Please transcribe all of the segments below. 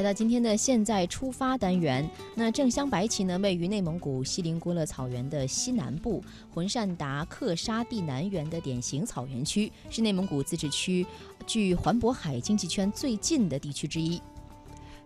来到今天的现在出发单元。那正镶白旗呢，位于内蒙古锡林郭勒草原的西南部，浑善达克沙地南缘的典型草原区，是内蒙古自治区距环渤海经济圈最近的地区之一。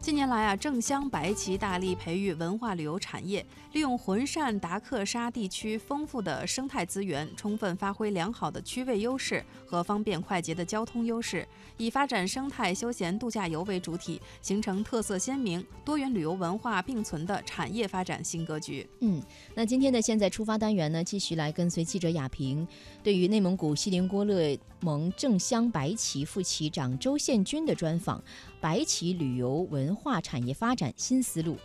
近年来啊，正乡白旗大力培育文化旅游产业，利用浑善达克沙地区丰富的生态资源，充分发挥良好的区位优势和方便快捷的交通优势，以发展生态休闲度假游为主体，形成特色鲜明、多元旅游文化并存的产业发展新格局。嗯，那今天的现在出发单元呢，继续来跟随记者亚平，对于内蒙古锡林郭勒盟正乡白旗副旗长周宪军的专访，白旗旅游文。化产业发展新思路。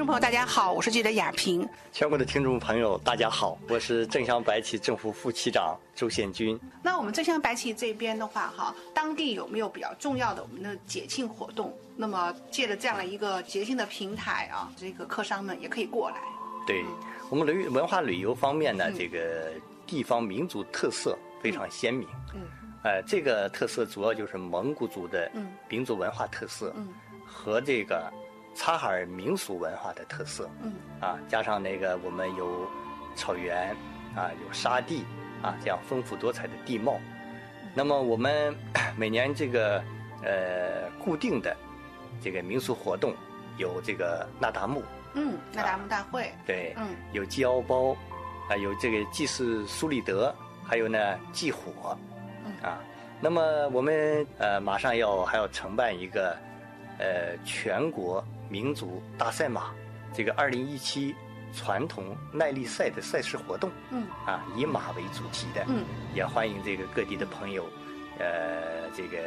众朋友，大家好，我是记者雅平。全国的听众朋友，大家好，我是正乡白旗政府副旗长周宪军。那我们正乡白旗这边的话，哈，当地有没有比较重要的我们的节庆活动？那么借着这样的一个节庆的平台啊，这个客商们也可以过来。对我们旅文化旅游方面呢，这个地方民族特色非常鲜明。嗯，呃，这个特色主要就是蒙古族的民族文化特色，嗯，和这个。察哈尔民俗文化的特色，嗯，啊，加上那个我们有草原，啊，有沙地，啊，这样丰富多彩的地貌。那么我们 每年这个呃固定的这个民俗活动有这个那达慕，嗯，那达慕大会，对，嗯，有祭敖包，啊，有这个祭祀苏里德，还有呢祭火，嗯，啊，那么我们呃马上要还要承办一个呃全国。民族大赛马，这个二零一七传统耐力赛的赛事活动，嗯，啊，以马为主题的，嗯，也欢迎这个各地的朋友，呃，这个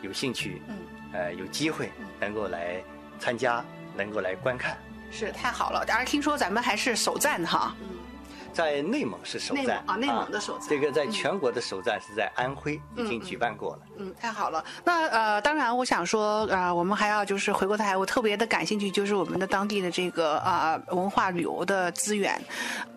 有兴趣，嗯，呃，有机会能够来参加，能够来观看，是太好了。当然听说咱们还是首站哈。在内蒙是首站啊，内蒙的首站。这个在全国的首站是在安徽，已经举办过了。嗯，太好了。那呃，当然，我想说，呃，我们还要就是回过头来，我特别的感兴趣，就是我们的当地的这个啊文化旅游的资源。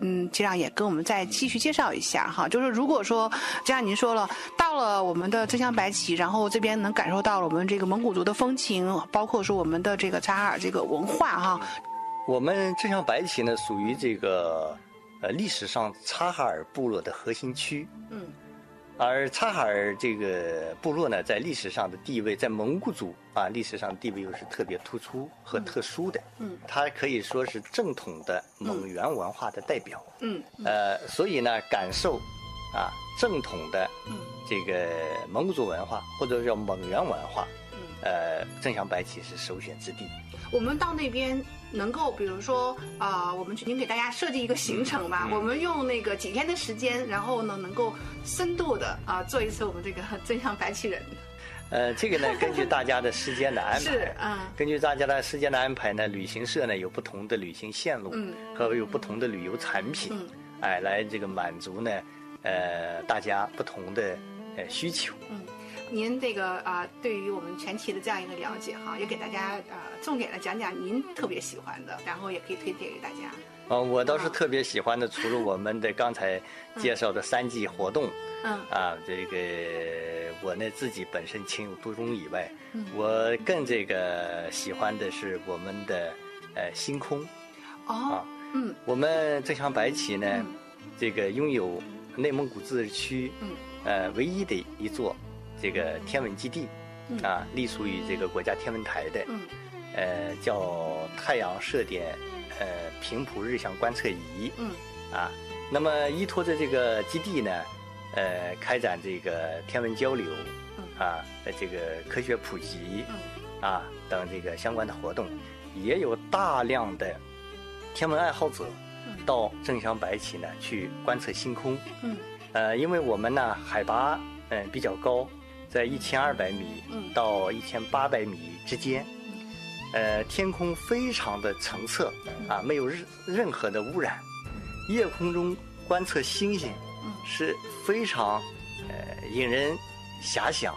嗯，这样也跟我们再继续介绍一下哈。就是如果说，就像您说了，到了我们的正乡白旗，然后这边能感受到了我们这个蒙古族的风情，包括说我们的这个察哈尔这个文化哈。我们正乡白旗呢，属于这个。呃，历史上察哈尔部落的核心区，嗯，而察哈尔这个部落呢，在历史上的地位，在蒙古族啊历史上地位又是特别突出和特殊的，嗯，它可以说是正统的蒙元文化的代表，嗯，呃，所以呢，感受啊正统的这个蒙古族文化或者叫蒙元文化，嗯，呃，正向白旗是首选之地。我们到那边。能够，比如说啊，我们决定给大家设计一个行程吧。我们用那个几天的时间，然后呢，能够深度的啊做一次我们这个 真相白旗人。呃，这个呢，根据大家的时间的安排，是啊，根据大家的时间的安排呢，旅行社呢有不同的旅行线路，嗯，和有不同的旅游产品，嗯，哎，来这个满足呢，呃，大家不同的呃需求，嗯。您这个啊，对于我们全旗的这样一个了解哈，也给大家呃重点的讲讲您特别喜欢的，然后也可以推荐给大家。哦，我倒是特别喜欢的，除了我们的刚才介绍的三季活动，嗯，啊，这个我呢自己本身情有独钟以外，嗯，我更这个喜欢的是我们的呃星空，哦，嗯，我们正乡白旗呢，这个拥有内蒙古自治区，嗯，呃唯一的一座。这个天文基地，啊，隶属于这个国家天文台的，呃，叫太阳射点呃频谱日向观测仪，啊，那么依托着这个基地呢，呃，开展这个天文交流，啊，这个科学普及，啊等这个相关的活动，也有大量的天文爱好者到正乡白旗呢去观测星空，呃，因为我们呢海拔嗯比较高。在一千二百米到一千八百米之间，呃，天空非常的澄澈啊，没有任任何的污染，夜空中观测星星是非常呃引人遐想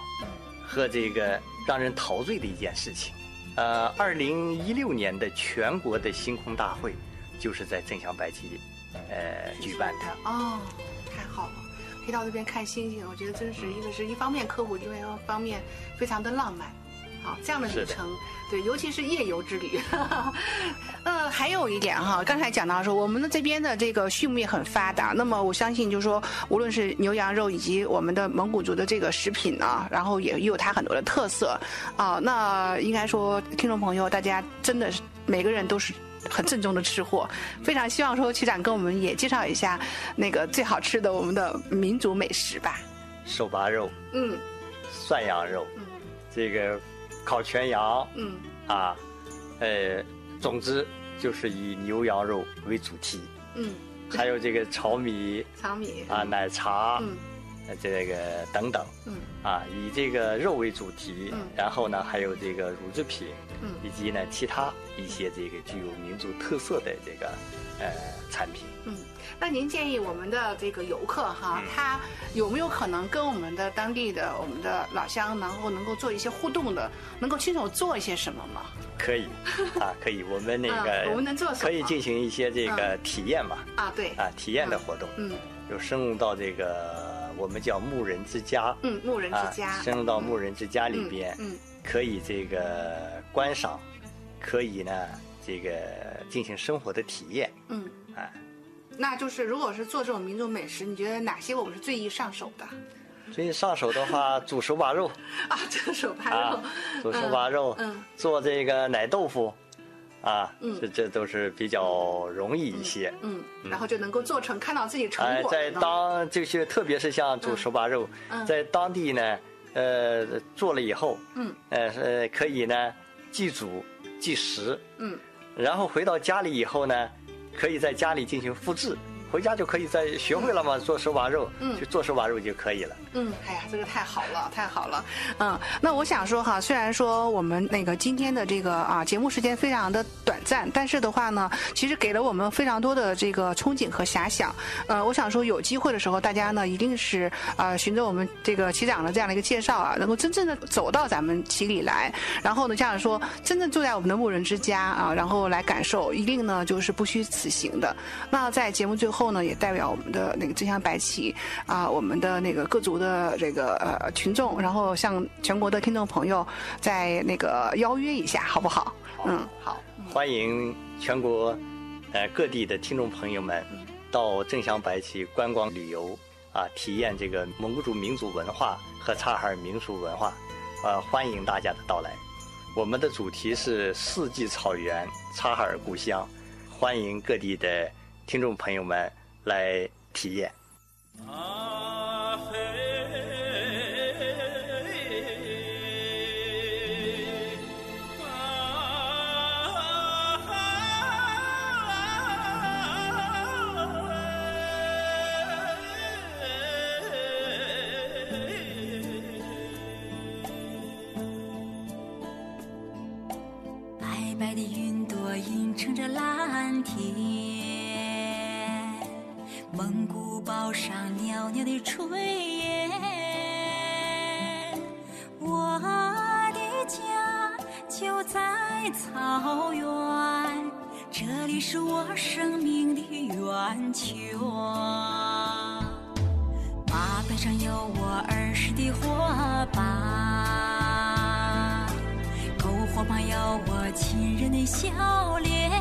和这个让人陶醉的一件事情。呃，二零一六年的全国的星空大会就是在正向白旗呃举办的。哦，太好了，可以到这边看星星，我觉得真是一个是一方面科普，另外一方面非常的浪漫。好，这样的旅程，对，尤其是夜游之旅。呃，还有一点哈，刚才讲到说，我们的这边的这个畜牧业很发达，那么我相信就是说，无论是牛羊肉以及我们的蒙古族的这个食品呢，然后也也有它很多的特色啊。那应该说，听众朋友，大家真的是每个人都是很正宗的吃货，非常希望说，区长跟我们也介绍一下那个最好吃的我们的民族美食吧。手扒肉，嗯，涮羊肉，嗯，这个。烤全羊，嗯。啊，呃，总之就是以牛羊肉为主题，嗯，还有这个炒米，炒米。啊，奶茶，嗯，这个等等，嗯啊，以这个肉为主题，嗯，然后呢，还有这个乳制品，嗯，以及呢其他一些这个具有民族特色的这个呃产品，嗯。那您建议我们的这个游客哈，他有没有可能跟我们的当地的我们的老乡，然后能够做一些互动的，能够亲手做一些什么吗？可以，啊，可以，我们那个我们能做什么？可以进行一些这个体验吧。啊，对，啊，体验的活动，嗯，就深入到这个我们叫牧人之家，嗯，牧人之家，深入到牧人之家里边，嗯，可以这个观赏，可以呢这个进行生活的体验，嗯，啊。那就是，如果是做这种民族美食，你觉得哪些我们是最易上手的？最易上手的话，煮手 把肉。啊，煮手把肉，煮手把肉，嗯，做这个奶豆腐，啊，嗯，这这都是比较容易一些，嗯，然后就能够做成，看到自己成果。在当这些，特别是像煮手把肉，在当地呢，呃，做了以后，嗯，呃，可以呢，祭祖祭食，嗯，然后回到家里以后呢。可以在家里进行复制。回家就可以再学会了嘛，做手把肉，嗯，就做手把肉就可以了。嗯，哎呀，这个太好了，太好了。嗯，那我想说哈，虽然说我们那个今天的这个啊节目时间非常的短暂，但是的话呢，其实给了我们非常多的这个憧憬和遐想。呃，我想说有机会的时候，大家呢一定是啊循着我们这个旗长的这样的一个介绍啊，能够真正的走到咱们旗里来，然后呢，这样说真正住在我们的牧人之家啊，然后来感受，一定呢就是不虚此行的。那在节目最后。后呢，也代表我们的那个真香白旗啊，我们的那个各族的这个呃群众，然后向全国的听众朋友再那个邀约一下，好不好？嗯，好，欢迎全国呃各地的听众朋友们到正香白旗观光旅游啊，体验这个蒙古族民族文化和察哈尔民俗文化，呃，欢迎大家的到来。我们的主题是四季草原，察哈尔故乡，欢迎各地的。听众朋友们，来体验。的炊烟，我的家就在草原，这里是我生命的源泉。马背上有我儿时的伙伴，篝火旁有我亲人的笑脸。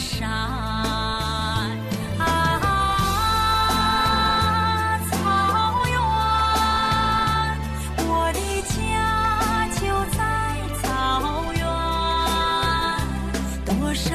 山。啊草原我的家就在草原多少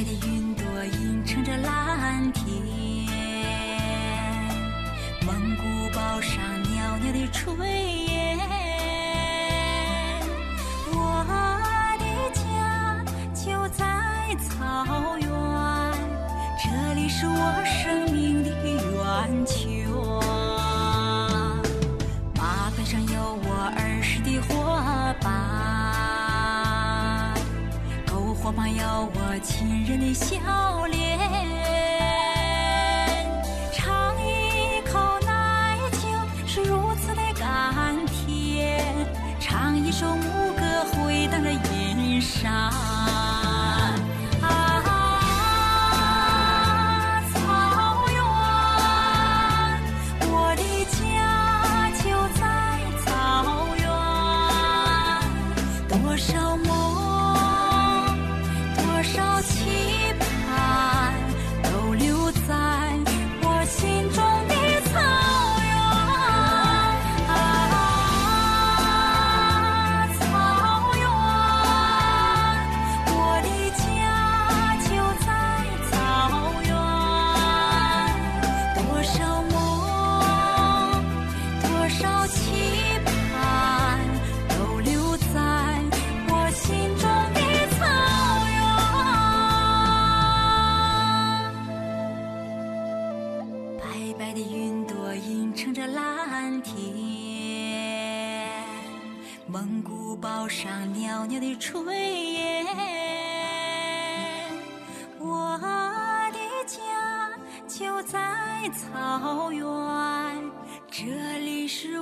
爱的云朵映衬着蓝天。笑。草原这里是